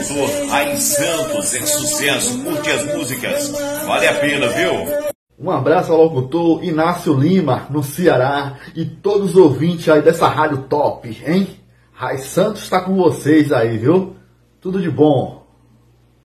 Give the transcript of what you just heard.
cantor aí em Santos, é sucesso, curte as músicas, vale a pena, viu? Um abraço ao locutor Inácio Lima, no Ceará, e todos os ouvintes aí dessa rádio top, hein? Rai Santos está com vocês aí, viu? Tudo de bom.